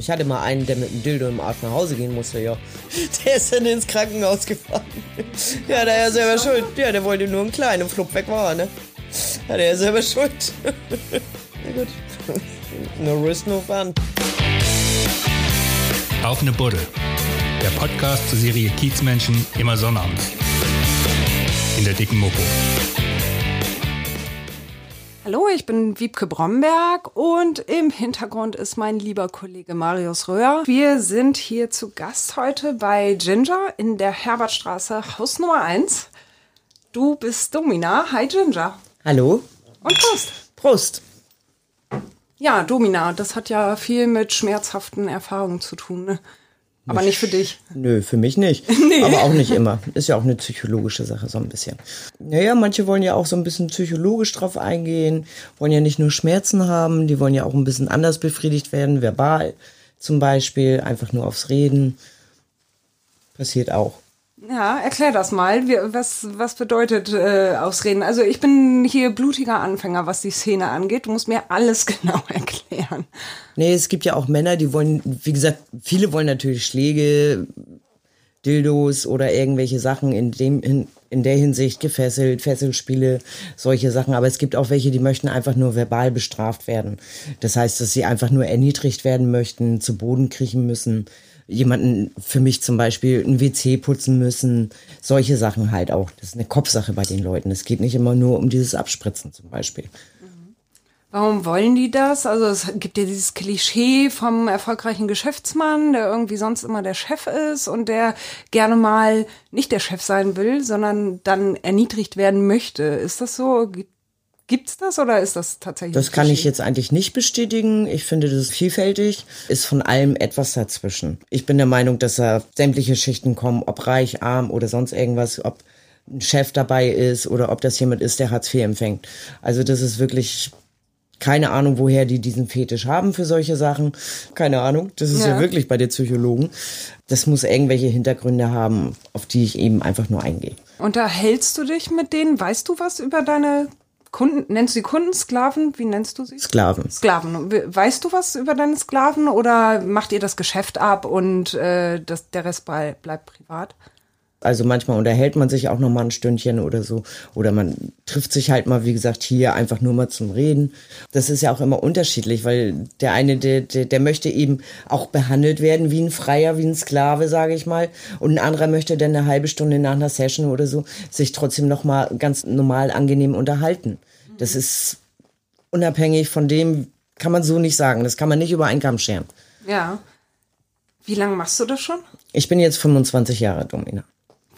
Ich hatte mal einen, der mit einem Dildo im Arsch nach Hause gehen musste, ja. Der ist dann ins Krankenhaus gefahren. Ja, der ist selber schuld. Ja, der wollte nur einen kleinen flupp weg war, ne? Ja, der ist selber schuld. Na gut. No risk, no fun. Auf eine Buddel. Der Podcast zur Serie Kiezmenschen immer sonnabends. In der dicken Mopo. Hallo, ich bin Wiebke Bromberg und im Hintergrund ist mein lieber Kollege Marius Röhr. Wir sind hier zu Gast heute bei Ginger in der Herbertstraße, Haus Nummer 1. Du bist Domina. Hi Ginger. Hallo? Und Prost. Prost. Ja, Domina, das hat ja viel mit schmerzhaften Erfahrungen zu tun. Ne? Aber nicht für dich. Nö, für mich nicht. Aber auch nicht immer. Ist ja auch eine psychologische Sache, so ein bisschen. Naja, manche wollen ja auch so ein bisschen psychologisch drauf eingehen, wollen ja nicht nur Schmerzen haben, die wollen ja auch ein bisschen anders befriedigt werden, verbal zum Beispiel, einfach nur aufs Reden. Passiert auch. Ja, erklär das mal. Was, was bedeutet äh, Ausreden? Also ich bin hier blutiger Anfänger, was die Szene angeht. Du musst mir alles genau erklären. Nee, es gibt ja auch Männer, die wollen, wie gesagt, viele wollen natürlich Schläge, Dildos oder irgendwelche Sachen in dem in, in der Hinsicht gefesselt, Fesselspiele, solche Sachen. Aber es gibt auch welche, die möchten einfach nur verbal bestraft werden. Das heißt, dass sie einfach nur erniedrigt werden möchten, zu Boden kriechen müssen jemanden für mich zum Beispiel ein WC putzen müssen, solche Sachen halt auch. Das ist eine Kopfsache bei den Leuten. Es geht nicht immer nur um dieses Abspritzen zum Beispiel. Warum wollen die das? Also es gibt ja dieses Klischee vom erfolgreichen Geschäftsmann, der irgendwie sonst immer der Chef ist und der gerne mal nicht der Chef sein will, sondern dann erniedrigt werden möchte. Ist das so? Gibt's das oder ist das tatsächlich? Das kann ich jetzt eigentlich nicht bestätigen. Ich finde, das ist vielfältig, ist von allem etwas dazwischen. Ich bin der Meinung, dass da sämtliche Schichten kommen, ob reich, arm oder sonst irgendwas, ob ein Chef dabei ist oder ob das jemand ist, der Hartz IV empfängt. Also das ist wirklich keine Ahnung, woher die diesen Fetisch haben für solche Sachen. Keine Ahnung. Das ist ja, ja wirklich bei den Psychologen. Das muss irgendwelche Hintergründe haben, auf die ich eben einfach nur eingehe. Unterhältst du dich mit denen? Weißt du was über deine Kunden, nennst du sie Kunden, Sklaven? Wie nennst du sie? Sklaven. Sklaven. Weißt du was über deine Sklaven oder macht ihr das Geschäft ab und äh, das, der Rest bleibt privat? Also manchmal unterhält man sich auch noch mal ein Stündchen oder so. Oder man trifft sich halt mal, wie gesagt, hier einfach nur mal zum Reden. Das ist ja auch immer unterschiedlich, weil der eine, der, der, der möchte eben auch behandelt werden wie ein Freier, wie ein Sklave, sage ich mal. Und ein anderer möchte dann eine halbe Stunde nach einer Session oder so sich trotzdem noch mal ganz normal angenehm unterhalten. Das ist unabhängig von dem, kann man so nicht sagen. Das kann man nicht über einen Kamm scheren. Ja. Wie lange machst du das schon? Ich bin jetzt 25 Jahre Domina.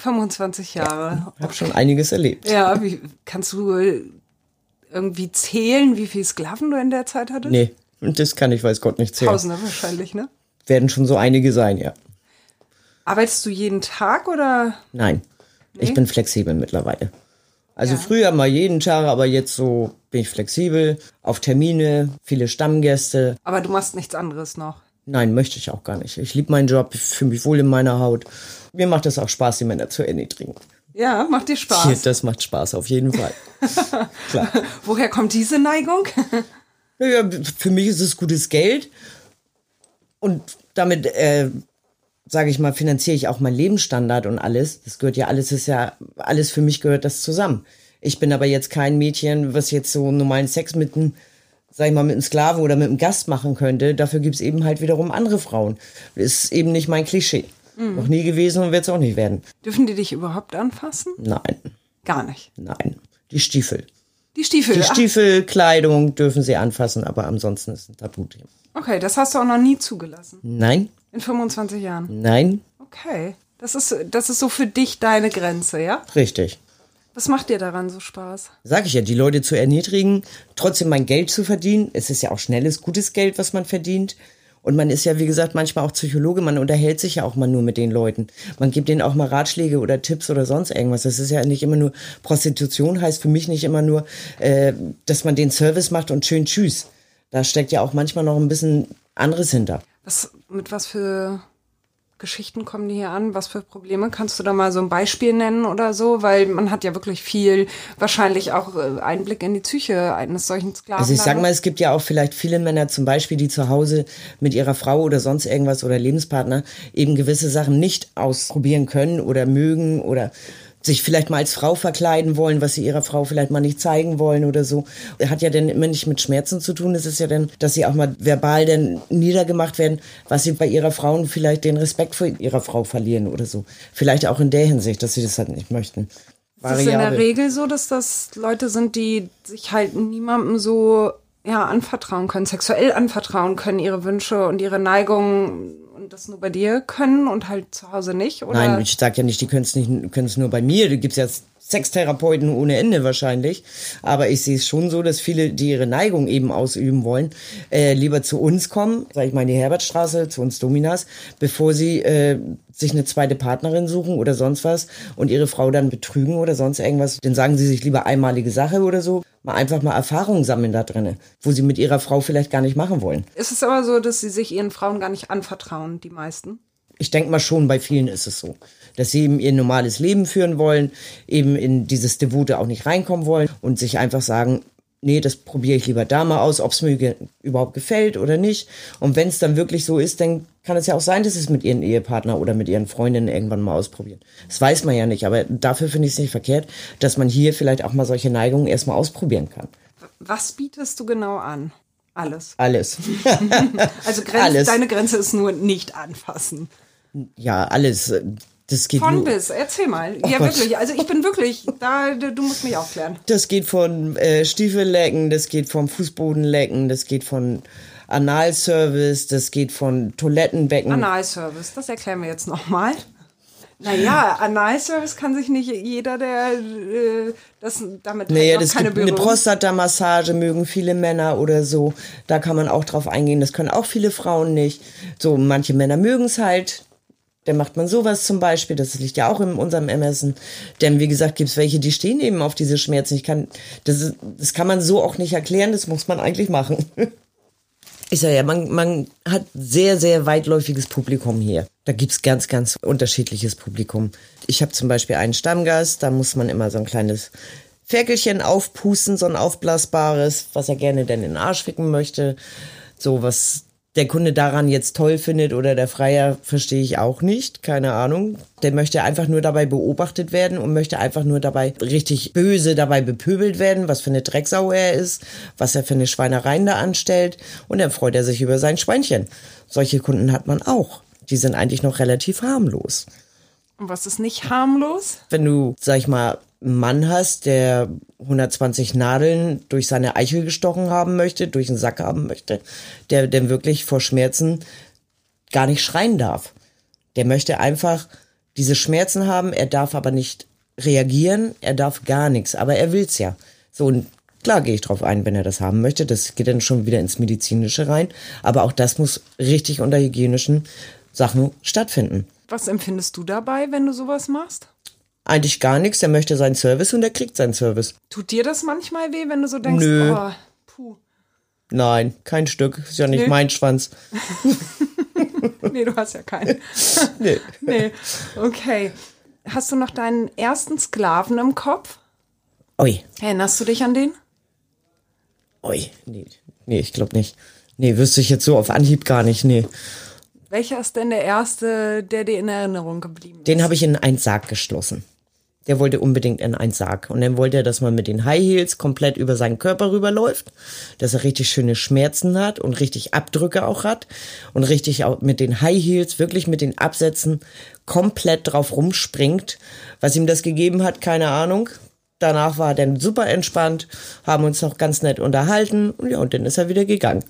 25 Jahre. Ja, habe schon einiges erlebt. Ja, wie, kannst du irgendwie zählen, wie viele Sklaven du in der Zeit hattest? Nee, das kann ich weiß Gott nicht zählen. Tausende wahrscheinlich, ne? Werden schon so einige sein, ja. Arbeitest du jeden Tag oder? Nein, nee? ich bin flexibel mittlerweile. Also ja. früher mal jeden Tag, aber jetzt so bin ich flexibel, auf Termine, viele Stammgäste. Aber du machst nichts anderes noch? Nein, möchte ich auch gar nicht. Ich liebe meinen Job, ich fühle mich wohl in meiner Haut. Mir macht es auch Spaß, die Männer zu erniedrigen. Ja, macht dir Spaß. Ja, das macht Spaß, auf jeden Fall. Klar. Woher kommt diese Neigung? naja, für mich ist es gutes Geld. Und damit, äh, sage ich mal, finanziere ich auch meinen Lebensstandard und alles. Das gehört ja alles, ist ja, alles für mich gehört das zusammen. Ich bin aber jetzt kein Mädchen, was jetzt so normalen Sex mit einem sag ich mal, mit einem Sklaven oder mit einem Gast machen könnte. Dafür gibt's eben halt wiederum andere Frauen. Ist eben nicht mein Klischee. Mhm. Noch nie gewesen und wird es auch nicht werden. Dürfen die dich überhaupt anfassen? Nein. Gar nicht? Nein. Die Stiefel. Die Stiefel? Die Stiefelkleidung dürfen sie anfassen, aber ansonsten ist ein Tabuthema. Okay, das hast du auch noch nie zugelassen? Nein. In 25 Jahren? Nein. Okay. Das ist, das ist so für dich deine Grenze, ja? Richtig. Was macht dir daran so Spaß? Sag ich ja, die Leute zu erniedrigen, trotzdem mein Geld zu verdienen. Es ist ja auch schnelles, gutes Geld, was man verdient. Und man ist ja, wie gesagt, manchmal auch Psychologe, man unterhält sich ja auch mal nur mit den Leuten. Man gibt denen auch mal Ratschläge oder Tipps oder sonst irgendwas. Das ist ja nicht immer nur, Prostitution heißt für mich nicht immer nur, äh, dass man den Service macht und schön tschüss. Da steckt ja auch manchmal noch ein bisschen anderes hinter. Was, mit was für Geschichten kommen die hier an? Was für Probleme? Kannst du da mal so ein Beispiel nennen oder so? Weil man hat ja wirklich viel, wahrscheinlich auch äh, Einblick in die Psyche eines solchen Sklaven. Also ich sag mal, es gibt ja auch vielleicht viele Männer zum Beispiel, die zu Hause mit ihrer Frau oder sonst irgendwas oder Lebenspartner eben gewisse Sachen nicht ausprobieren können oder mögen oder sich vielleicht mal als Frau verkleiden wollen, was sie ihrer Frau vielleicht mal nicht zeigen wollen oder so. Hat ja dann immer nicht mit Schmerzen zu tun. Es ist ja dann, dass sie auch mal verbal dann niedergemacht werden, was sie bei ihrer Frau vielleicht den Respekt vor ihrer Frau verlieren oder so. Vielleicht auch in der Hinsicht, dass sie das halt nicht möchten. Variable. Ist es in der Regel so, dass das Leute sind, die sich halt niemandem so ja, anvertrauen können, sexuell anvertrauen können, ihre Wünsche und ihre Neigungen und das nur bei dir können und halt zu Hause nicht? Oder? Nein, ich sag ja nicht, die können es nicht, können es nur bei mir. Da gibt's ja Sextherapeuten ohne Ende wahrscheinlich. Aber ich sehe es schon so, dass viele, die ihre Neigung eben ausüben wollen, äh, lieber zu uns kommen, sag ich mal in die Herbertstraße, zu uns Dominas, bevor sie äh, sich eine zweite Partnerin suchen oder sonst was und ihre Frau dann betrügen oder sonst irgendwas. Dann sagen sie sich lieber einmalige Sache oder so. Mal einfach mal Erfahrungen sammeln da drinnen, wo sie mit ihrer Frau vielleicht gar nicht machen wollen. Ist es aber so, dass sie sich ihren Frauen gar nicht anvertrauen, die meisten? Ich denke mal schon, bei vielen ist es so, dass sie eben ihr normales Leben führen wollen, eben in dieses Devote auch nicht reinkommen wollen und sich einfach sagen, nee, das probiere ich lieber da mal aus, ob es mir überhaupt gefällt oder nicht. Und wenn es dann wirklich so ist, dann kann es ja auch sein, dass sie es mit ihren Ehepartner oder mit ihren Freundinnen irgendwann mal ausprobieren. Das weiß man ja nicht, aber dafür finde ich es nicht verkehrt, dass man hier vielleicht auch mal solche Neigungen erstmal ausprobieren kann. Was bietest du genau an? Alles. Alles. also Grenz, alles. deine Grenze ist nur nicht anfassen. Ja, alles. Das geht von bis, erzähl mal. Oh ja, Gott. wirklich. Also ich bin wirklich, da, du musst mich aufklären. Das geht von äh, Stiefellecken, das geht vom Fußbodenlecken, das geht von Analservice, das geht von Toilettenbecken. Analservice, das erklären wir jetzt nochmal. Naja, Analservice kann sich nicht jeder, der äh, das damit naja, das keine gibt Eine Prostata-Massage mögen viele Männer oder so. Da kann man auch drauf eingehen. Das können auch viele Frauen nicht. So, manche Männer mögen es halt. Dann macht man sowas zum Beispiel, das liegt ja auch in unserem Ermessen. Denn wie gesagt, gibt's welche, die stehen eben auf diese Schmerzen. Ich kann, das, das kann man so auch nicht erklären, das muss man eigentlich machen. Ich sage ja, man, man hat sehr, sehr weitläufiges Publikum hier. Da gibt's ganz, ganz unterschiedliches Publikum. Ich habe zum Beispiel einen Stammgast, da muss man immer so ein kleines Ferkelchen aufpusten, so ein aufblasbares, was er gerne denn in den Arsch ficken möchte. So was der Kunde daran jetzt toll findet oder der Freier, verstehe ich auch nicht. Keine Ahnung. Der möchte einfach nur dabei beobachtet werden und möchte einfach nur dabei richtig böse dabei bepöbelt werden, was für eine Drecksau er ist, was er für eine Schweinereien da anstellt. Und dann freut er sich über sein Schweinchen. Solche Kunden hat man auch. Die sind eigentlich noch relativ harmlos. Und was ist nicht harmlos? Wenn du, sag ich mal, Mann hast, der 120 Nadeln durch seine Eichel gestochen haben möchte, durch den Sack haben möchte, der denn wirklich vor Schmerzen gar nicht schreien darf. Der möchte einfach diese Schmerzen haben, er darf aber nicht reagieren, er darf gar nichts, aber er will's ja. So, und klar gehe ich drauf ein, wenn er das haben möchte. Das geht dann schon wieder ins Medizinische rein. Aber auch das muss richtig unter hygienischen Sachen stattfinden. Was empfindest du dabei, wenn du sowas machst? Eigentlich gar nichts. Er möchte seinen Service und er kriegt seinen Service. Tut dir das manchmal weh, wenn du so denkst, Nö. oh, puh. Nein, kein Stück. Ist ja nicht nee. mein Schwanz. nee, du hast ja keinen. nee. nee. Okay. Hast du noch deinen ersten Sklaven im Kopf? Ui. Erinnerst du dich an den? Ui, nee, nee ich glaube nicht. Nee, wüsste ich jetzt so auf Anhieb gar nicht, nee. Welcher ist denn der erste, der dir in Erinnerung geblieben ist? Den habe ich in einen Sarg geschlossen. Der wollte unbedingt in einen Sarg. Und dann wollte er, dass man mit den High Heels komplett über seinen Körper rüberläuft, dass er richtig schöne Schmerzen hat und richtig Abdrücke auch hat und richtig auch mit den High Heels, wirklich mit den Absätzen komplett drauf rumspringt. Was ihm das gegeben hat, keine Ahnung. Danach war er dann super entspannt, haben uns noch ganz nett unterhalten und ja, und dann ist er wieder gegangen.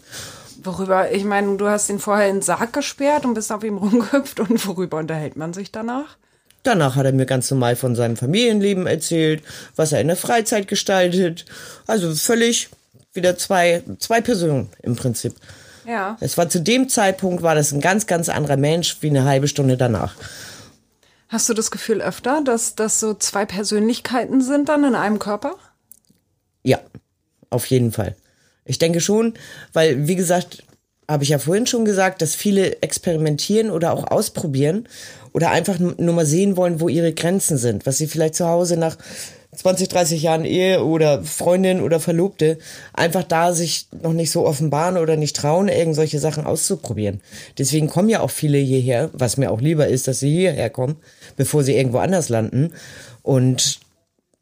Worüber, ich meine, du hast ihn vorher in den Sarg gesperrt und bist auf ihm rumgehüpft und worüber unterhält man sich danach? Danach hat er mir ganz normal von seinem Familienleben erzählt, was er in der Freizeit gestaltet. Also völlig wieder zwei, zwei Personen im Prinzip. Ja. Es war zu dem Zeitpunkt war das ein ganz, ganz anderer Mensch wie eine halbe Stunde danach. Hast du das Gefühl öfter, dass das so zwei Persönlichkeiten sind dann in einem Körper? Ja, auf jeden Fall. Ich denke schon, weil, wie gesagt, habe ich ja vorhin schon gesagt, dass viele experimentieren oder auch ausprobieren oder einfach nur mal sehen wollen, wo ihre Grenzen sind, was sie vielleicht zu Hause nach 20, 30 Jahren Ehe oder Freundin oder Verlobte einfach da sich noch nicht so offenbaren oder nicht trauen, irgend solche Sachen auszuprobieren. Deswegen kommen ja auch viele hierher, was mir auch lieber ist, dass sie hierher kommen, bevor sie irgendwo anders landen. Und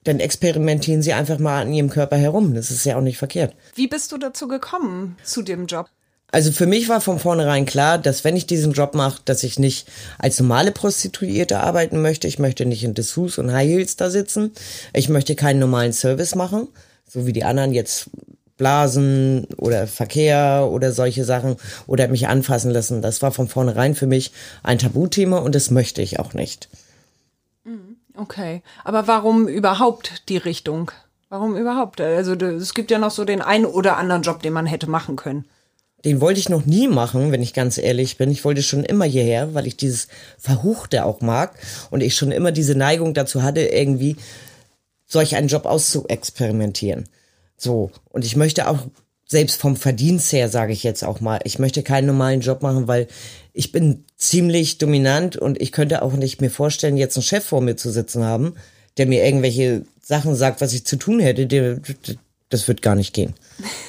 dann experimentieren sie einfach mal an ihrem Körper herum. Das ist ja auch nicht verkehrt. Wie bist du dazu gekommen, zu dem Job? Also für mich war von vornherein klar, dass wenn ich diesen Job mache, dass ich nicht als normale Prostituierte arbeiten möchte. Ich möchte nicht in Dessous und High Heels da sitzen. Ich möchte keinen normalen Service machen, so wie die anderen jetzt Blasen oder Verkehr oder solche Sachen oder mich anfassen lassen. Das war von vornherein für mich ein Tabuthema und das möchte ich auch nicht. Mhm. Okay, aber warum überhaupt die Richtung? Warum überhaupt? Also es gibt ja noch so den einen oder anderen Job, den man hätte machen können den wollte ich noch nie machen, wenn ich ganz ehrlich bin. Ich wollte schon immer hierher, weil ich dieses Verhuchte auch mag und ich schon immer diese Neigung dazu hatte, irgendwie solch einen Job auszuexperimentieren. So. Und ich möchte auch, selbst vom Verdienst her, sage ich jetzt auch mal, ich möchte keinen normalen Job machen, weil ich bin ziemlich dominant und ich könnte auch nicht mir vorstellen, jetzt einen Chef vor mir zu sitzen haben, der mir irgendwelche Sachen sagt, was ich zu tun hätte. Das wird gar nicht gehen.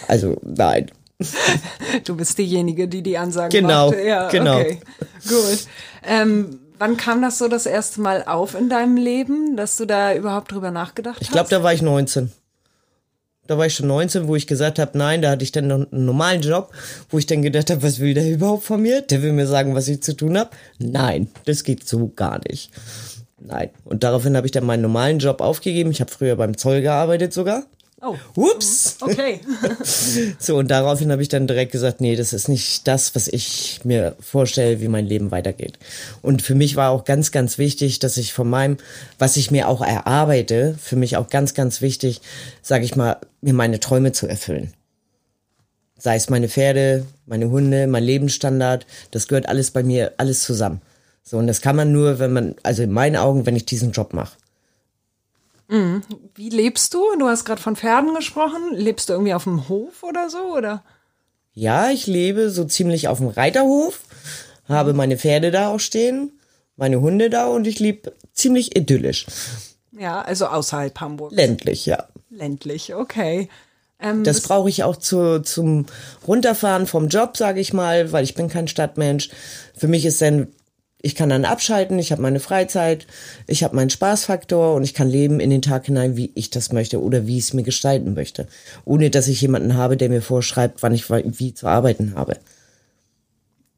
Also, nein. du bist diejenige, die die Ansagen genau, macht. Ja, genau. Okay, gut. Ähm, wann kam das so das erste Mal auf in deinem Leben, dass du da überhaupt drüber nachgedacht hast? Ich glaube, da war ich 19. Da war ich schon 19, wo ich gesagt habe, nein, da hatte ich dann noch einen normalen Job, wo ich dann gedacht habe, was will der überhaupt von mir? Der will mir sagen, was ich zu tun habe? Nein, das geht so gar nicht. Nein. Und daraufhin habe ich dann meinen normalen Job aufgegeben. Ich habe früher beim Zoll gearbeitet sogar. Oh. Ups. Okay. so, und daraufhin habe ich dann direkt gesagt, nee, das ist nicht das, was ich mir vorstelle, wie mein Leben weitergeht. Und für mich war auch ganz, ganz wichtig, dass ich von meinem, was ich mir auch erarbeite, für mich auch ganz, ganz wichtig, sage ich mal, mir meine Träume zu erfüllen. Sei es meine Pferde, meine Hunde, mein Lebensstandard, das gehört alles bei mir, alles zusammen. So, und das kann man nur, wenn man, also in meinen Augen, wenn ich diesen Job mache. Mhm. Wie lebst du? Du hast gerade von Pferden gesprochen. Lebst du irgendwie auf dem Hof oder so, oder? Ja, ich lebe so ziemlich auf dem Reiterhof, habe meine Pferde da auch stehen, meine Hunde da und ich lebe ziemlich idyllisch. Ja, also außerhalb Hamburg. Ländlich, ja. Ländlich, okay. Ähm, das brauche ich auch zu, zum Runterfahren vom Job, sage ich mal, weil ich bin kein Stadtmensch. Für mich ist dann ich kann dann abschalten, ich habe meine Freizeit, ich habe meinen Spaßfaktor und ich kann leben in den Tag hinein, wie ich das möchte oder wie ich es mir gestalten möchte. Ohne dass ich jemanden habe, der mir vorschreibt, wann ich wie zu arbeiten habe.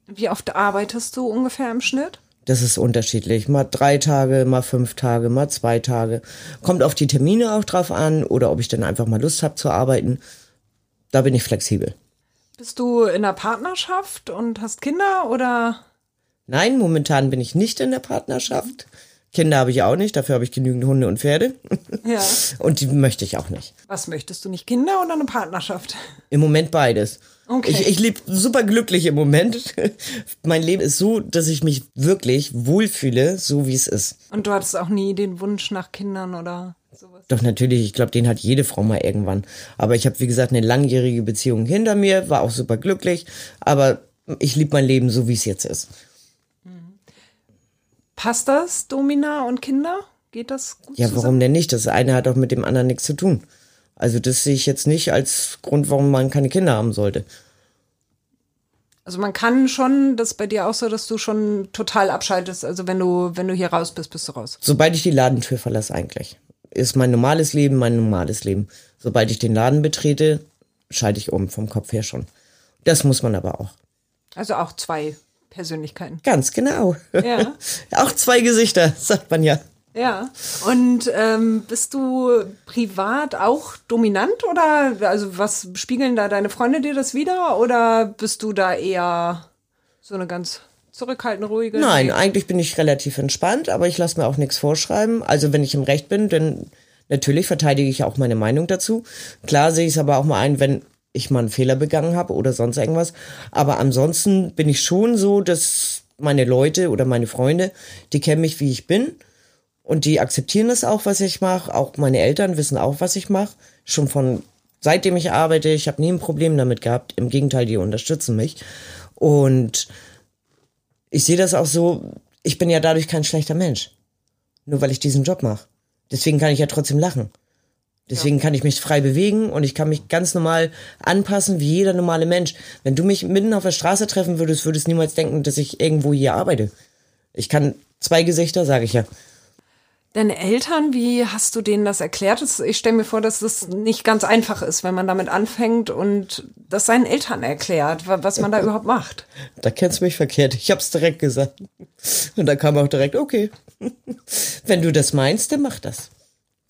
Wie oft arbeitest du ungefähr im Schnitt? Das ist unterschiedlich. Mal drei Tage, mal fünf Tage, mal zwei Tage. Kommt auf die Termine auch drauf an oder ob ich dann einfach mal Lust habe zu arbeiten. Da bin ich flexibel. Bist du in einer Partnerschaft und hast Kinder oder? Nein, momentan bin ich nicht in der Partnerschaft. Kinder habe ich auch nicht, dafür habe ich genügend Hunde und Pferde. Ja. Und die möchte ich auch nicht. Was möchtest du nicht? Kinder oder eine Partnerschaft? Im Moment beides. Okay. Ich, ich lebe super glücklich im Moment. mein Leben ist so, dass ich mich wirklich wohlfühle, so wie es ist. Und du hattest auch nie den Wunsch nach Kindern oder sowas? Doch natürlich, ich glaube, den hat jede Frau mal irgendwann. Aber ich habe, wie gesagt, eine langjährige Beziehung hinter mir, war auch super glücklich. Aber ich liebe mein Leben so, wie es jetzt ist. Passt das, Domina und Kinder? Geht das gut Ja, warum denn nicht? Das eine hat auch mit dem anderen nichts zu tun. Also das sehe ich jetzt nicht als Grund, warum man keine Kinder haben sollte. Also man kann schon, das ist bei dir auch so, dass du schon total abschaltest. Also wenn du, wenn du hier raus bist, bist du raus. Sobald ich die Ladentür verlasse eigentlich, ist mein normales Leben mein normales Leben. Sobald ich den Laden betrete, schalte ich um vom Kopf her schon. Das muss man aber auch. Also auch zwei Persönlichkeiten. Ganz genau. Ja. Auch zwei Gesichter, sagt man ja. Ja. Und ähm, bist du privat auch dominant oder also was spiegeln da deine Freunde dir das wieder oder bist du da eher so eine ganz zurückhaltende, ruhige? Nein, eigentlich bin ich relativ entspannt, aber ich lasse mir auch nichts vorschreiben. Also wenn ich im Recht bin, dann natürlich verteidige ich auch meine Meinung dazu. Klar sehe ich es aber auch mal ein, wenn ich mal einen Fehler begangen habe oder sonst irgendwas. Aber ansonsten bin ich schon so, dass meine Leute oder meine Freunde, die kennen mich, wie ich bin. Und die akzeptieren das auch, was ich mache. Auch meine Eltern wissen auch, was ich mache. Schon von seitdem ich arbeite, ich habe nie ein Problem damit gehabt. Im Gegenteil, die unterstützen mich. Und ich sehe das auch so, ich bin ja dadurch kein schlechter Mensch. Nur weil ich diesen Job mache. Deswegen kann ich ja trotzdem lachen. Deswegen ja. kann ich mich frei bewegen und ich kann mich ganz normal anpassen wie jeder normale Mensch. Wenn du mich mitten auf der Straße treffen würdest, würdest du niemals denken, dass ich irgendwo hier arbeite. Ich kann zwei Gesichter, sage ich ja. Deine Eltern, wie hast du denen das erklärt? Ich stelle mir vor, dass das nicht ganz einfach ist, wenn man damit anfängt und das seinen Eltern erklärt, was man da überhaupt macht. Da kennst du mich verkehrt. Ich hab's direkt gesagt. Und da kam auch direkt, okay, wenn du das meinst, dann mach das.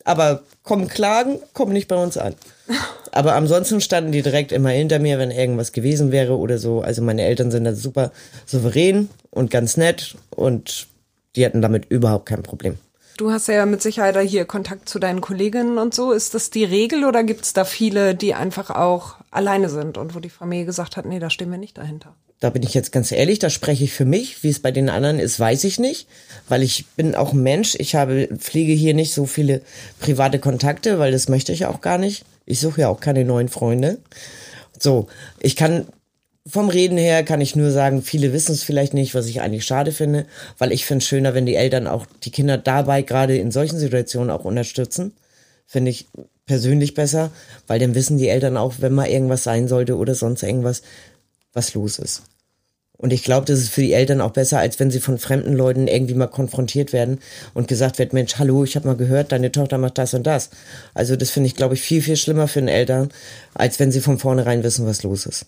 Aber komm klagen, komm nicht bei uns an. Aber ansonsten standen die direkt immer hinter mir, wenn irgendwas gewesen wäre oder so. Also meine Eltern sind da super souverän und ganz nett und die hatten damit überhaupt kein Problem. Du hast ja mit Sicherheit hier Kontakt zu deinen Kolleginnen und so. Ist das die Regel oder gibt es da viele, die einfach auch alleine sind und wo die Familie gesagt hat, nee, da stehen wir nicht dahinter? Da bin ich jetzt ganz ehrlich, da spreche ich für mich. Wie es bei den anderen ist, weiß ich nicht, weil ich bin auch ein Mensch. Ich habe, pflege hier nicht so viele private Kontakte, weil das möchte ich auch gar nicht. Ich suche ja auch keine neuen Freunde. So, ich kann vom Reden her kann ich nur sagen, viele wissen es vielleicht nicht, was ich eigentlich schade finde, weil ich finde es schöner, wenn die Eltern auch die Kinder dabei gerade in solchen Situationen auch unterstützen. Finde ich persönlich besser, weil dann wissen die Eltern auch, wenn mal irgendwas sein sollte oder sonst irgendwas, was los ist. Und ich glaube, das ist für die Eltern auch besser, als wenn sie von fremden Leuten irgendwie mal konfrontiert werden und gesagt wird, Mensch, hallo, ich habe mal gehört, deine Tochter macht das und das. Also das finde ich, glaube ich, viel, viel schlimmer für den Eltern, als wenn sie von vornherein wissen, was los ist.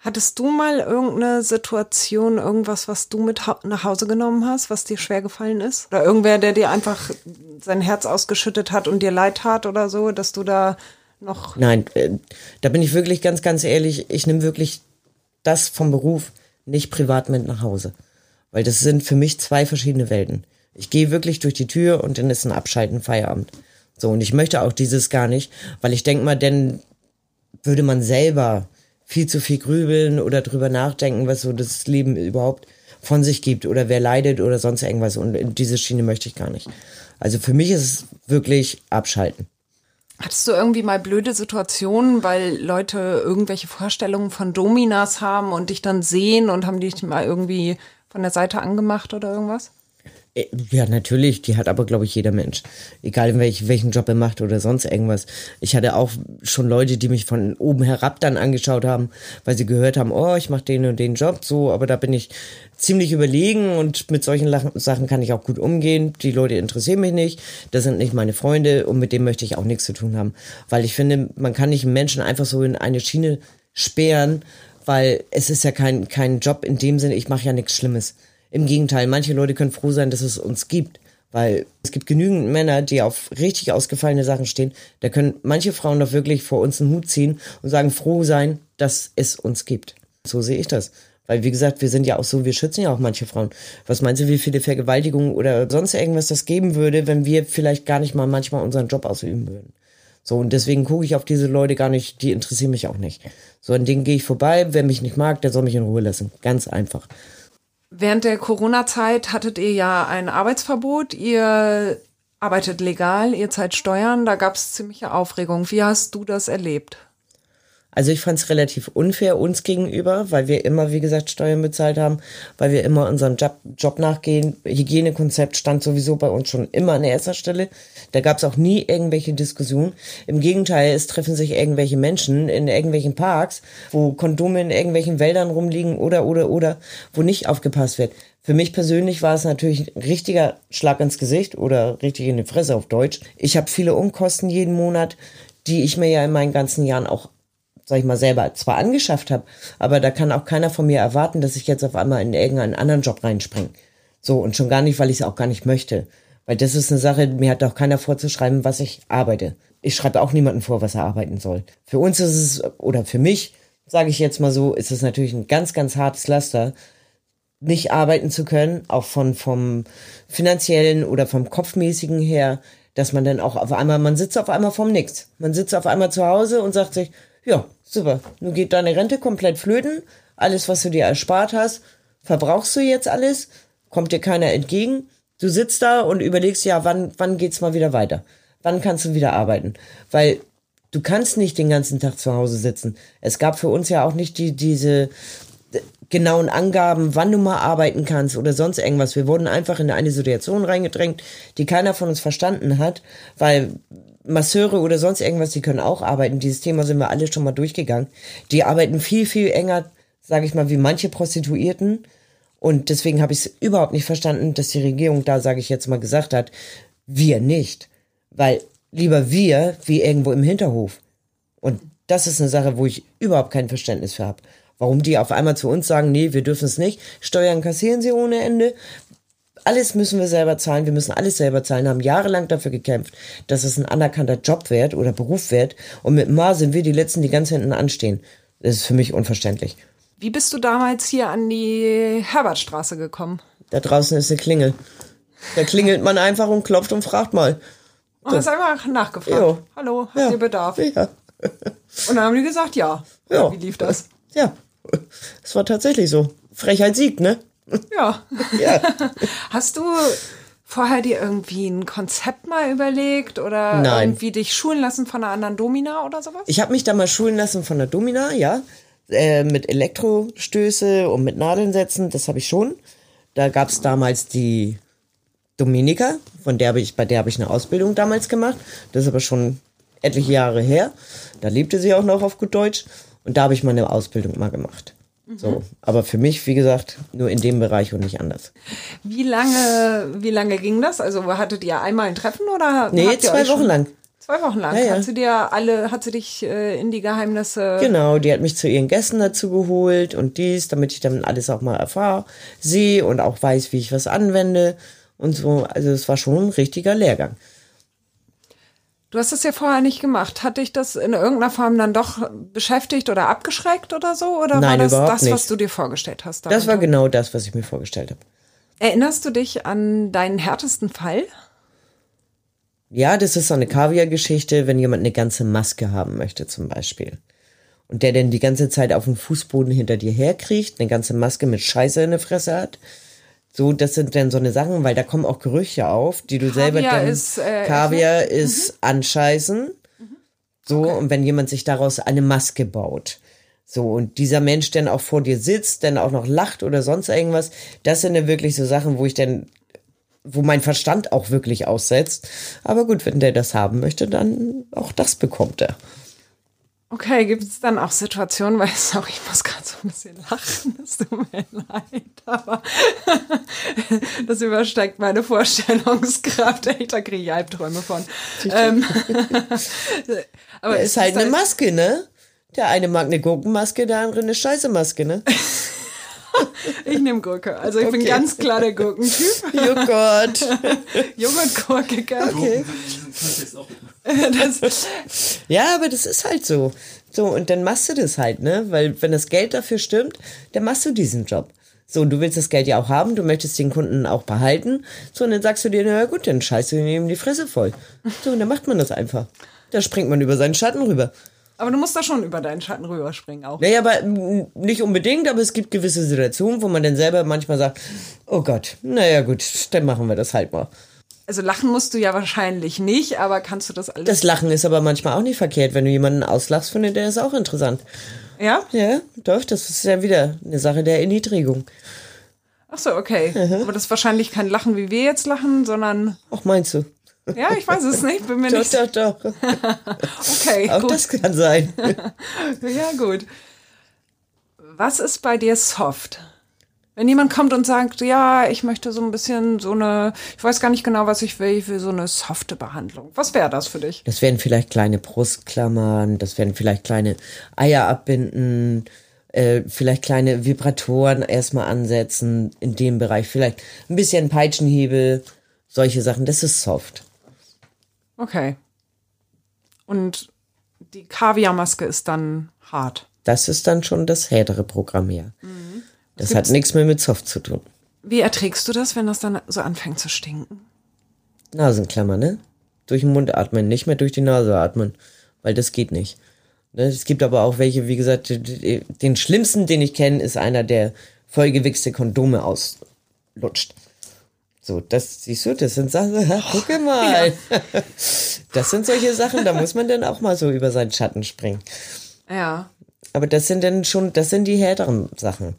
Hattest du mal irgendeine Situation, irgendwas, was du mit nach Hause genommen hast, was dir schwer gefallen ist? Oder irgendwer, der dir einfach sein Herz ausgeschüttet hat und dir leid tat oder so, dass du da noch. Nein, äh, da bin ich wirklich ganz, ganz ehrlich. Ich nehme wirklich das vom Beruf nicht privat mit nach Hause. Weil das sind für mich zwei verschiedene Welten. Ich gehe wirklich durch die Tür und dann ist ein Abschalten Feierabend. So, und ich möchte auch dieses gar nicht, weil ich denke mal, denn würde man selber viel zu viel grübeln oder drüber nachdenken, was so das Leben überhaupt von sich gibt oder wer leidet oder sonst irgendwas. Und in diese Schiene möchte ich gar nicht. Also für mich ist es wirklich abschalten. Hattest du irgendwie mal blöde Situationen, weil Leute irgendwelche Vorstellungen von Dominas haben und dich dann sehen und haben dich mal irgendwie von der Seite angemacht oder irgendwas? Äh, ja, natürlich. Die hat aber, glaube ich, jeder Mensch. Egal, welch, welchen Job er macht oder sonst irgendwas. Ich hatte auch schon Leute, die mich von oben herab dann angeschaut haben, weil sie gehört haben, oh, ich mache den und den Job so, aber da bin ich ziemlich überlegen und mit solchen Sachen kann ich auch gut umgehen. Die Leute interessieren mich nicht, das sind nicht meine Freunde und mit dem möchte ich auch nichts zu tun haben. Weil ich finde, man kann nicht einen Menschen einfach so in eine Schiene sperren, weil es ist ja kein, kein Job in dem Sinne, ich mache ja nichts Schlimmes. Im Gegenteil, manche Leute können froh sein, dass es uns gibt. Weil es gibt genügend Männer, die auf richtig ausgefallene Sachen stehen. Da können manche Frauen doch wirklich vor uns einen Hut ziehen und sagen, froh sein, dass es uns gibt. So sehe ich das. Weil, wie gesagt, wir sind ja auch so, wir schützen ja auch manche Frauen. Was meinst du, wie viele Vergewaltigungen oder sonst irgendwas das geben würde, wenn wir vielleicht gar nicht mal manchmal unseren Job ausüben würden? So, und deswegen gucke ich auf diese Leute gar nicht, die interessieren mich auch nicht. So, an denen gehe ich vorbei. Wer mich nicht mag, der soll mich in Ruhe lassen. Ganz einfach. Während der Corona-Zeit hattet ihr ja ein Arbeitsverbot. Ihr arbeitet legal, ihr zahlt Steuern. Da gab es ziemliche Aufregung. Wie hast du das erlebt? Also ich fand es relativ unfair uns gegenüber, weil wir immer, wie gesagt, Steuern bezahlt haben, weil wir immer unserem Job, Job nachgehen. Hygienekonzept stand sowieso bei uns schon immer an erster Stelle. Da gab es auch nie irgendwelche Diskussionen. Im Gegenteil, es treffen sich irgendwelche Menschen in irgendwelchen Parks, wo Kondome in irgendwelchen Wäldern rumliegen oder, oder, oder, wo nicht aufgepasst wird. Für mich persönlich war es natürlich ein richtiger Schlag ins Gesicht oder richtig in die Fresse auf Deutsch. Ich habe viele Unkosten jeden Monat, die ich mir ja in meinen ganzen Jahren auch sag ich mal, selber zwar angeschafft habe, aber da kann auch keiner von mir erwarten, dass ich jetzt auf einmal in irgendeinen anderen Job reinspringe. So, und schon gar nicht, weil ich es auch gar nicht möchte. Weil das ist eine Sache, mir hat auch keiner vorzuschreiben, was ich arbeite. Ich schreibe auch niemandem vor, was er arbeiten soll. Für uns ist es, oder für mich, sage ich jetzt mal so, ist es natürlich ein ganz, ganz hartes Laster, nicht arbeiten zu können, auch von, vom finanziellen oder vom kopfmäßigen her, dass man dann auch auf einmal, man sitzt auf einmal vom Nix. Man sitzt auf einmal zu Hause und sagt sich, ja, super. Nun geht deine Rente komplett flöten. Alles, was du dir erspart hast, verbrauchst du jetzt alles. Kommt dir keiner entgegen. Du sitzt da und überlegst, ja, wann, wann geht's mal wieder weiter? Wann kannst du wieder arbeiten? Weil du kannst nicht den ganzen Tag zu Hause sitzen. Es gab für uns ja auch nicht die, diese genauen Angaben, wann du mal arbeiten kannst oder sonst irgendwas. Wir wurden einfach in eine Situation reingedrängt, die keiner von uns verstanden hat, weil Masseure oder sonst irgendwas, die können auch arbeiten. Dieses Thema sind wir alle schon mal durchgegangen. Die arbeiten viel, viel enger, sage ich mal, wie manche Prostituierten. Und deswegen habe ich es überhaupt nicht verstanden, dass die Regierung da, sage ich jetzt mal, gesagt hat, wir nicht. Weil lieber wir wie irgendwo im Hinterhof. Und das ist eine Sache, wo ich überhaupt kein Verständnis für habe. Warum die auf einmal zu uns sagen, nee, wir dürfen es nicht. Steuern kassieren sie ohne Ende. Alles müssen wir selber zahlen. Wir müssen alles selber zahlen. Haben jahrelang dafür gekämpft, dass es ein anerkannter Job wird oder Beruf wird. Und mit Ma sind wir die Letzten, die ganz hinten anstehen. Das ist für mich unverständlich. Wie bist du damals hier an die Herbertstraße gekommen? Da draußen ist eine Klingel. Da klingelt man einfach und klopft und fragt mal. Und hast einfach nachgefragt. Jo. Hallo, habt Ja. ihr Bedarf? Ja. Und dann haben die gesagt, ja. Ja. Wie lief das? Ja. Es war tatsächlich so. Frechheit siegt, ne? Ja. Ja. Hast du vorher dir irgendwie ein Konzept mal überlegt oder Nein. irgendwie dich schulen lassen von einer anderen Domina oder sowas? Ich habe mich da mal schulen lassen von der Domina, ja. Äh, mit Elektrostöße und mit Nadeln setzen, das habe ich schon. Da gab es damals die Dominika, von der ich, bei der habe ich eine Ausbildung damals gemacht. Das ist aber schon etliche Jahre her. Da lebte sie auch noch auf gut Deutsch. Und da habe ich meine Ausbildung mal gemacht. So, aber für mich, wie gesagt, nur in dem Bereich und nicht anders. Wie lange, wie lange ging das? Also hattet ihr einmal ein Treffen oder? Nee, zwei Wochen lang. Zwei Wochen lang. Ja, ja. Hat sie dir alle, hat sie dich äh, in die Geheimnisse? Genau, die hat mich zu ihren Gästen dazu geholt und dies, damit ich dann alles auch mal erfahre, sehe und auch weiß, wie ich was anwende und so. Also es war schon ein richtiger Lehrgang. Du hast das ja vorher nicht gemacht. Hat dich das in irgendeiner Form dann doch beschäftigt oder abgeschreckt oder so? Oder war Nein, das überhaupt das, was nicht. du dir vorgestellt hast? Das war darunter? genau das, was ich mir vorgestellt habe. Erinnerst du dich an deinen härtesten Fall? Ja, das ist so eine Kaviar-Geschichte, wenn jemand eine ganze Maske haben möchte zum Beispiel. Und der dann die ganze Zeit auf dem Fußboden hinter dir herkriecht, eine ganze Maske mit Scheiße in der Fresse hat. So, das sind dann so eine Sachen, weil da kommen auch Gerüche auf, die du selber Kaviar dann... ist, äh, Kaviar ist Anscheißen. So, und wenn jemand sich daraus eine Maske baut. So, und dieser Mensch dann auch vor dir sitzt, dann auch noch lacht oder sonst irgendwas, das sind dann wirklich so Sachen, wo ich dann, wo mein Verstand auch wirklich aussetzt. Aber gut, wenn der das haben möchte, dann auch das bekommt er. Okay, gibt es dann auch Situationen, weil, sorry, ich muss gerade so ein bisschen lachen, es tut mir leid, aber das übersteigt meine Vorstellungskraft. Echt, da kriege ich Albträume von. Ähm, aber Er es ist halt eine dann- Maske, ne? Der eine mag eine Gurkenmaske, der andere eine Scheiße-Maske, ne? Ich nehme Gurke. Also ich bin Okay. ganz klar der Gurkentyp. Oh Gott. Joghurtgurke, gell? Okay. Das, Ja, aber das ist halt so. So, und dann machst du das halt, ne? Weil wenn das Geld dafür stimmt, dann machst du diesen Job. So, und du willst das Geld ja auch haben, du möchtest den Kunden auch behalten. So, und dann sagst du dir, na gut, dann scheißt du ihm die Fresse voll. So, und dann macht man das einfach. Da springt man über seinen Schatten rüber. Aber du musst da schon über deinen Schatten rüberspringen auch. Naja, aber nicht unbedingt, aber es gibt gewisse Situationen, wo man dann selber manchmal sagt, oh Gott, naja gut, dann machen wir das halt mal. Also lachen musst du ja wahrscheinlich nicht, aber kannst du das alles? Das Lachen ist aber manchmal auch nicht verkehrt. Wenn du jemanden auslachst, findet der ist auch interessant. ja? Ja, doch, das ist ja wieder eine Sache der Erniedrigung. Ach so, okay. Mhm. Aber das ist wahrscheinlich kein Lachen, wie wir jetzt lachen, sondern Ach, meinst du? Ja, ich weiß es nicht, bin mir Doch, nicht doch, doch. okay. Auch gut. das kann sein. Ja, gut. Was ist bei dir soft? Wenn jemand kommt und sagt, ja, ich möchte so ein bisschen so eine, ich weiß gar nicht genau, was ich will, ich will so eine softe Behandlung. Was wäre das für dich? Das wären vielleicht kleine Brustklammern, das wären vielleicht kleine Eier abbinden, äh, vielleicht kleine Vibratoren erstmal ansetzen in dem Bereich, vielleicht ein bisschen Peitschenhebel, solche Sachen. Das ist soft. Okay. Und die Kaviarmaske ist dann hart. Das ist dann schon das härtere Programm hier. Mhm. Das hat nichts mehr mit soft zu tun. Wie erträgst du das, wenn das dann so anfängt zu stinken? Nasenklammer, ne? Durch den Mund atmen, nicht mehr durch die Nase atmen, weil das geht nicht. Ne? Es gibt aber auch welche, wie gesagt, den schlimmsten, den ich kenne, ist einer, der vollgewichste Kondome auslutscht. So, das siehst du, das sind Sachen, guck mal. Das sind solche Sachen, da muss man dann auch mal so über seinen Schatten springen. Ja. Aber das sind dann schon, das sind die härteren Sachen.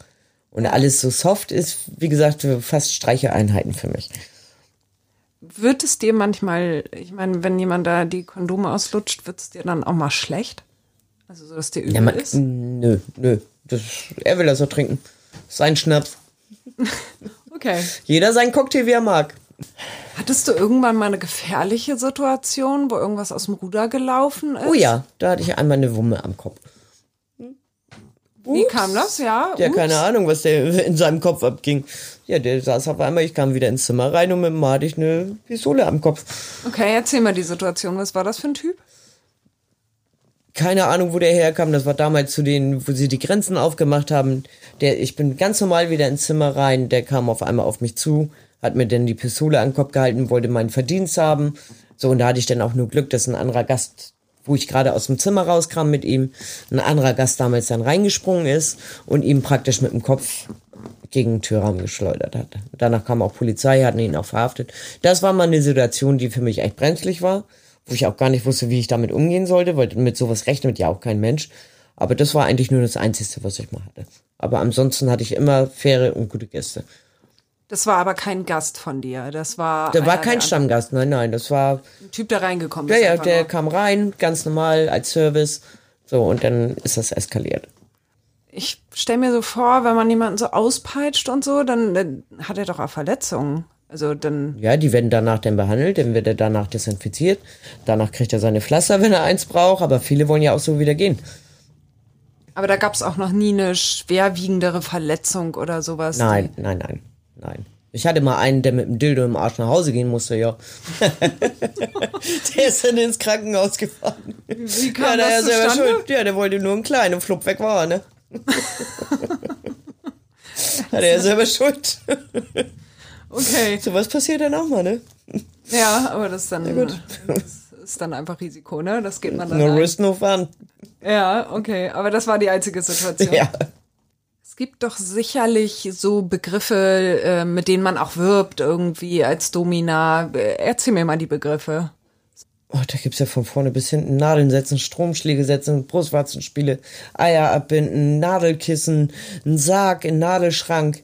Und alles so soft ist, wie gesagt, fast Streicheeinheiten für mich. Wird es dir manchmal, ich meine, wenn jemand da die Kondome auslutscht, wird es dir dann auch mal schlecht? Also so, dass dir übel Ja, man, ist? nö, nö. Das, er will das so trinken. Sein Schnaps. Okay. Jeder seinen Cocktail, wie er mag. Hattest du irgendwann mal eine gefährliche Situation, wo irgendwas aus dem Ruder gelaufen ist? Oh ja, da hatte ich einmal eine Wumme am Kopf. Wie kam das? Ja. Ja, ups. keine Ahnung, was der in seinem Kopf abging. Ja, der saß auf einmal, ich kam wieder ins Zimmer rein und mit dem hatte ich eine Pistole am Kopf. Okay, erzähl mal die Situation. Was war das für ein Typ? Keine Ahnung, wo der herkam. Das war damals zu denen, wo sie die Grenzen aufgemacht haben. Der, ich bin ganz normal wieder ins Zimmer rein. Der kam auf einmal auf mich zu, hat mir dann die Pistole an den Kopf gehalten, wollte meinen Verdienst haben. So, und da hatte ich dann auch nur Glück, dass ein anderer Gast, wo ich gerade aus dem Zimmer rauskam mit ihm, ein anderer Gast damals dann reingesprungen ist und ihm praktisch mit dem Kopf gegen den Türrahmen geschleudert hat. Danach kam auch Polizei, hatten ihn auch verhaftet. Das war mal eine Situation, die für mich echt brenzlig war, wo ich auch gar nicht wusste, wie ich damit umgehen sollte, weil mit sowas rechnet ja auch kein Mensch. Aber das war eigentlich nur das Einzige, was ich mal hatte. Aber ansonsten hatte ich immer faire und gute Gäste. Das war aber kein Gast von dir. Das war. Da war kein der Stammgast, nein, nein, das war, Ein Typ, der reingekommen ja, ist. ja, einfach der nur. kam rein, ganz normal, als Service. So, und dann ist das eskaliert. Ich stell mir so vor, wenn man jemanden so auspeitscht und so, dann, dann hat er doch auch Verletzungen. Also dann. Ja, die werden danach dann behandelt, dann wird er danach desinfiziert. Danach kriegt er seine Pflaster, wenn er eins braucht, aber viele wollen ja auch so wieder gehen. Aber da gab es auch noch nie eine schwerwiegendere Verletzung oder sowas. Nein, nein, nein, nein. Ich hatte mal einen, der mit dem Dildo im Arsch nach Hause gehen musste, ja. der ist dann ins Krankenhaus gefahren. Wie kam ja, das der selber schuld. Ja, der wollte nur einen kleinen und flupp weg war, ne? Hat er selber schuld. Okay. So was passiert dann auch mal, ne? Ja, aber das ist dann. gut. Das ist dann einfach Risiko, ne? Das geht man dann. No ein. risk, no fun. Ja, okay. Aber das war die einzige Situation. Ja. Es gibt doch sicherlich so Begriffe, äh, mit denen man auch wirbt, irgendwie als Domina. Äh, Erzähl mir mal die Begriffe. Oh, da gibt's ja von vorne bis hinten Nadeln setzen, Stromschläge setzen, Brustwarzenspiele, Eier abbinden, Nadelkissen, ein Sarg, ein Nadelschrank,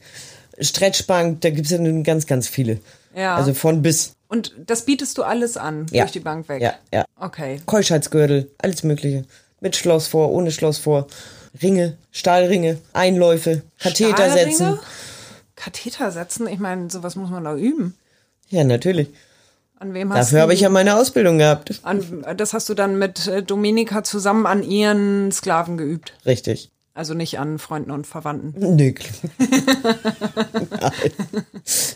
Stretchbank, da gibt's ja nun ganz, ganz viele. Ja. Also von bis. Und das bietest du alles an, Ja. durch die Bank weg? Ja, ja. Okay. Keuschheitsgürtel, alles mögliche. Mit Schloss vor, ohne Schloss vor. Ringe, Stahlringe, Einläufe, Katheter Stahlringe? setzen. Katheter setzen? Ich meine, sowas muss man doch üben. Ja, natürlich. An wem hast Dafür habe ich ja meine Ausbildung gehabt. An, das hast du dann mit äh, Dominika zusammen an ihren Sklaven geübt. Richtig. Also nicht an Freunden und Verwandten. Nee. Nein.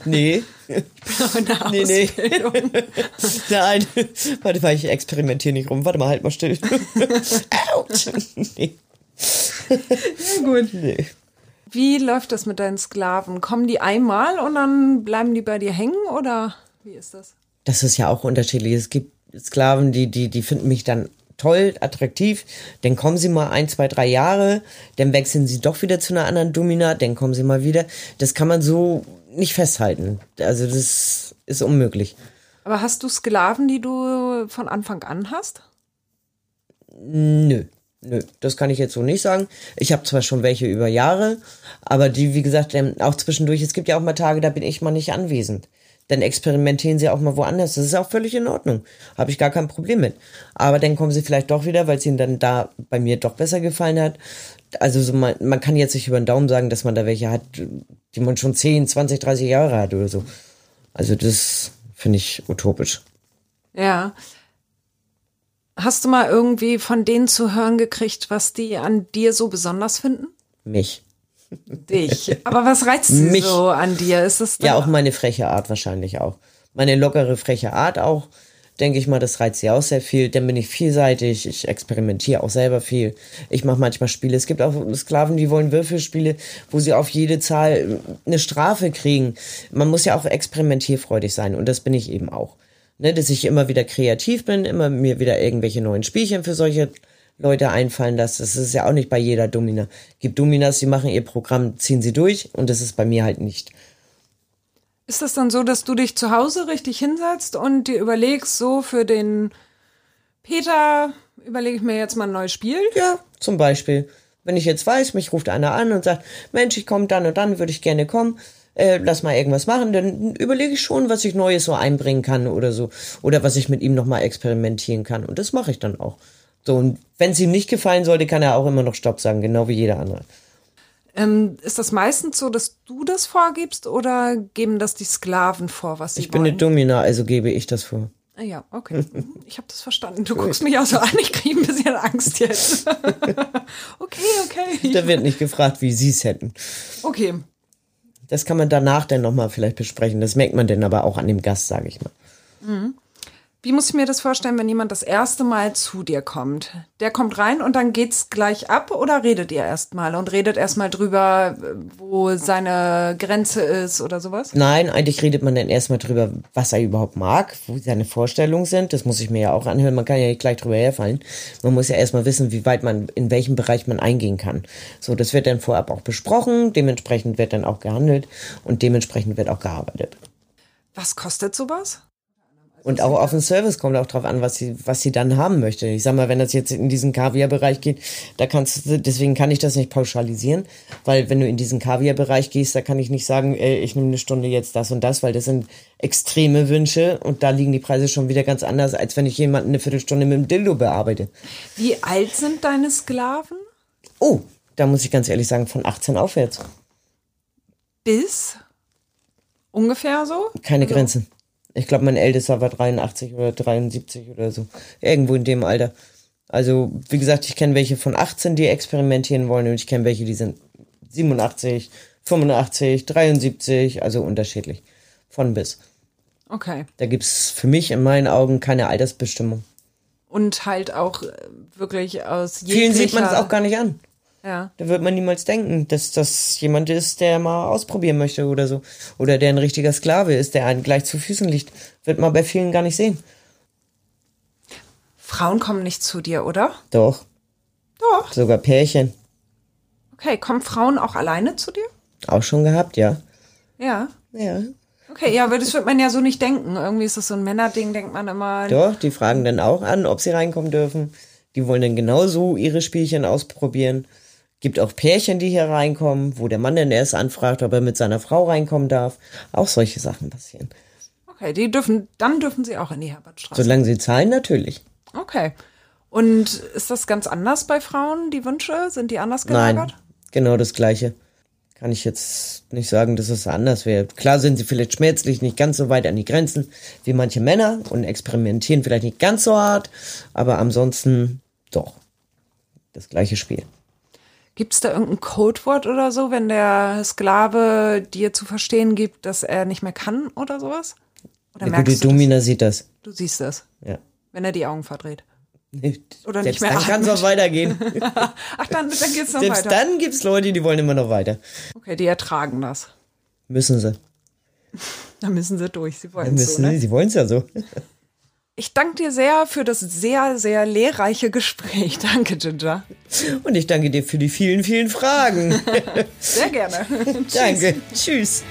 Nee. Eine Nee, nee. Ausbildung. Nein. Warte mal, ich experimentiere nicht rum. Warte mal, halt mal still. Autsch. Nee. Ja, gut. Nee. Wie läuft das mit deinen Sklaven? Kommen die einmal und dann bleiben die bei dir hängen oder wie ist das? Das ist ja auch unterschiedlich. Es gibt Sklaven, die, die, die finden mich dann toll, attraktiv. Dann kommen sie mal ein, zwei, drei Jahre. Dann wechseln sie doch wieder zu einer anderen Domina. Dann kommen sie mal wieder. Das kann man so nicht festhalten. Also das ist unmöglich. Aber hast du Sklaven, die du von Anfang an hast? Nö. Nö, das kann ich jetzt so nicht sagen. Ich habe zwar schon welche über Jahre, aber die, wie gesagt, auch zwischendurch, es gibt ja auch mal Tage, da bin ich mal nicht anwesend. Dann experimentieren sie auch mal woanders. Das ist auch völlig in Ordnung. Habe ich gar kein Problem mit. Aber dann kommen sie vielleicht doch wieder, weil es ihnen dann da bei mir doch besser gefallen hat. Also so man, man kann jetzt nicht über den Daumen sagen, dass man da welche hat, die man schon 10, 20, 30 Jahre hat oder so. Also das finde ich utopisch. Ja. Hast du mal irgendwie von denen zu hören gekriegt, was die an dir so besonders finden? Mich. Dich. Aber was reizt sie Mich. so an dir? Ist es Ja, auch meine freche Art wahrscheinlich auch. Meine lockere, freche Art auch. Denke ich mal, das reizt sie auch sehr viel. Dann bin ich vielseitig. Ich experimentiere auch selber viel. Ich mache manchmal Spiele. Es gibt auch Sklaven, die wollen Würfelspiele, wo sie auf jede Zahl eine Strafe kriegen. Man muss ja auch experimentierfreudig sein. Und das bin ich eben auch. Ne, dass ich immer wieder kreativ bin, immer mir wieder irgendwelche neuen Spielchen für solche Leute einfallen lasse. Das ist ja auch nicht bei jeder Domina. Gibt Dominas, die machen ihr Programm, ziehen sie durch und das ist bei mir halt nicht. Ist das dann so, dass du dich zu Hause richtig hinsetzt und dir überlegst, so für den Peter überlege ich mir jetzt mal ein neues Spiel? Ja, zum Beispiel. Wenn ich jetzt weiß, mich ruft einer an und sagt, Mensch, ich komme dann und dann, würde ich gerne kommen, äh, lass mal irgendwas machen, dann überlege ich schon, was ich Neues so einbringen kann oder so. Oder was ich mit ihm nochmal experimentieren kann. Und das mache ich dann auch. So, und wenn es ihm nicht gefallen sollte, kann er auch immer noch Stopp sagen, genau wie jeder andere. Ähm, ist das meistens so, dass du das vorgibst oder geben das die Sklaven vor, was sie Ich bin wollen? eine Domina, also gebe ich das vor. Ah Ja, okay. Ich habe das verstanden. Du guckst mich auch so an, ich kriege ein bisschen Angst jetzt. okay, okay. Da wird nicht gefragt, wie sie es hätten. Okay. Das kann man danach dann nochmal vielleicht besprechen. Das merkt man dann aber auch an dem Gast, sage ich mal. Wie muss ich mir das vorstellen, wenn jemand das erste Mal zu dir kommt? Der kommt rein und dann geht's gleich ab oder redet ihr erstmal und redet erstmal drüber, wo seine Grenze ist oder sowas? Nein, eigentlich redet man dann erstmal drüber, was er überhaupt mag, wo seine Vorstellungen sind. Das muss ich mir ja auch anhören. Man kann ja nicht gleich drüber herfallen. Man muss ja erstmal wissen, wie weit man, in welchem Bereich man eingehen kann. So, das wird dann vorab auch besprochen. Dementsprechend wird dann auch gehandelt und dementsprechend wird auch gearbeitet. Was kostet sowas? Und auch auf den Service kommt auch drauf an, was sie, was sie dann haben möchte. Ich sag mal, wenn das jetzt in diesen Kaviar-Bereich geht, da kannst du, deswegen kann ich das nicht pauschalisieren, weil wenn du in diesen Kaviar-Bereich gehst, da kann ich nicht sagen, ey, ich nehme eine Stunde jetzt das und das, weil das sind extreme Wünsche und da liegen die Preise schon wieder ganz anders, als wenn ich jemanden eine Viertelstunde mit dem Dildo bearbeite. Wie alt sind deine Sklaven? Oh, da muss ich ganz ehrlich sagen, von 18 aufwärts. Bis? Ungefähr so? Keine Grenzen. Ich glaube, mein ältester war 83 oder 73 oder so. Irgendwo in dem Alter. Also, wie gesagt, ich kenne welche von 18, die experimentieren wollen und ich kenne welche, die sind 87, 85, 73, also unterschiedlich. Von bis. Okay. Da gibt's für mich in meinen Augen keine Altersbestimmung. Und halt auch äh, wirklich aus jeglicher... Vielen sieht man es auch gar nicht an. Ja. Da wird man niemals denken, dass das jemand ist, der mal ausprobieren möchte oder so. Oder der ein richtiger Sklave ist, der einen gleich zu Füßen liegt. Wird man bei vielen gar nicht sehen. Frauen kommen nicht zu dir, oder? Doch, Doch. sogar Pärchen. Okay, kommen Frauen auch alleine zu dir? Auch schon gehabt, ja. Ja. Ja. Okay, ja, aber das wird man ja so nicht denken. Irgendwie ist das so ein Männerding, denkt man immer. Doch, die fragen dann auch an, ob sie reinkommen dürfen. Die wollen dann genauso ihre Spielchen ausprobieren. Gibt auch Pärchen, die hier reinkommen, wo der Mann dann erst anfragt, ob er mit seiner Frau reinkommen darf. Auch solche Sachen passieren. Okay, die dürfen, dann dürfen sie auch in die Herbertstraße. Solange sie zahlen, natürlich. Okay. Und ist das ganz anders bei Frauen, die Wünsche? Sind die anders Nein, gelagert? genau das Gleiche. Kann ich jetzt nicht sagen, dass es anders wäre. Klar sind sie vielleicht schmerzlich nicht ganz so weit an die Grenzen wie manche Männer und experimentieren vielleicht nicht ganz so hart, aber ansonsten doch. Das gleiche Spiel. Gibt es da irgendein Codewort oder so, wenn der Sklave dir zu verstehen gibt, dass er nicht mehr kann oder sowas? Oder Der gute merkst du Domina sieht das. das? Du siehst das, Ja. wenn er die Augen verdreht. Oder Selbst nicht mehr dann kann es auch weitergehen. Ach, dann, dann geht's noch Selbst weiter. dann gibt's Leute, die wollen immer noch weiter. Okay, die ertragen das. Müssen sie. Da müssen sie durch. Sie wollen Müssen so, sie. ne? Sie wollen es ja so. Ich danke dir sehr für das sehr, sehr lehrreiche Gespräch. Danke, Ginger. Und ich danke dir für die vielen, vielen Fragen. Sehr gerne. Tschüss. danke. Tschüss.